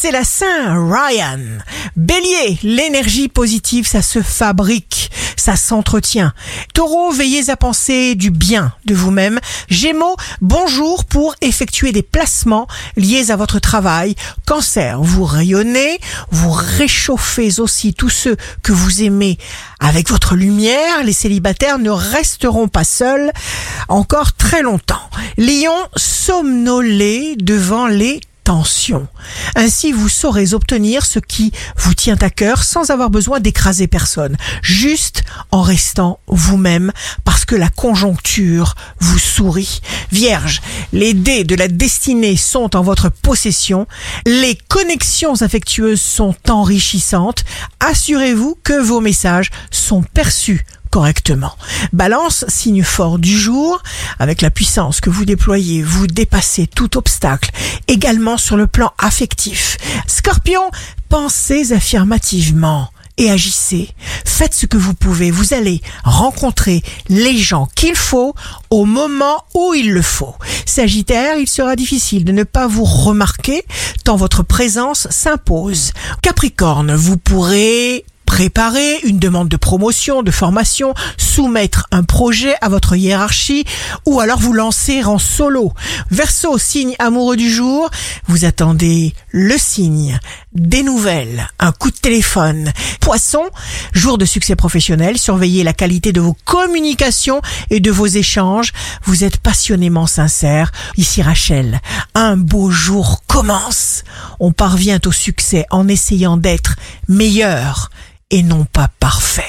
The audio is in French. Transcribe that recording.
c'est la Saint Ryan. Bélier, l'énergie positive, ça se fabrique, ça s'entretient. Taureau, veillez à penser du bien de vous-même. Gémeaux, bonjour pour effectuer des placements liés à votre travail. Cancer, vous rayonnez, vous réchauffez aussi tous ceux que vous aimez avec votre lumière. Les célibataires ne resteront pas seuls encore très longtemps. Lion, somnolez devant les tensions. Ainsi, vous saurez obtenir ce qui vous tient à cœur sans avoir besoin d'écraser personne, juste en restant vous-même parce que la conjoncture vous sourit. Vierge, les dés de la destinée sont en votre possession, les connexions affectueuses sont enrichissantes, assurez-vous que vos messages sont perçus correctement. Balance, signe fort du jour, avec la puissance que vous déployez, vous dépassez tout obstacle, également sur le plan affectif. Scorpion, pensez affirmativement et agissez. Faites ce que vous pouvez. Vous allez rencontrer les gens qu'il faut au moment où il le faut. Sagittaire, il sera difficile de ne pas vous remarquer tant votre présence s'impose. Capricorne, vous pourrez préparer une demande de promotion, de formation, soumettre un projet à votre hiérarchie ou alors vous lancer en solo. Verseau, signe amoureux du jour, vous attendez le signe, des nouvelles, un coup de téléphone. Poisson, jour de succès professionnel, surveillez la qualité de vos communications et de vos échanges. Vous êtes passionnément sincère. Ici Rachel, un beau jour commence. On parvient au succès en essayant d'être meilleur et non pas parfait.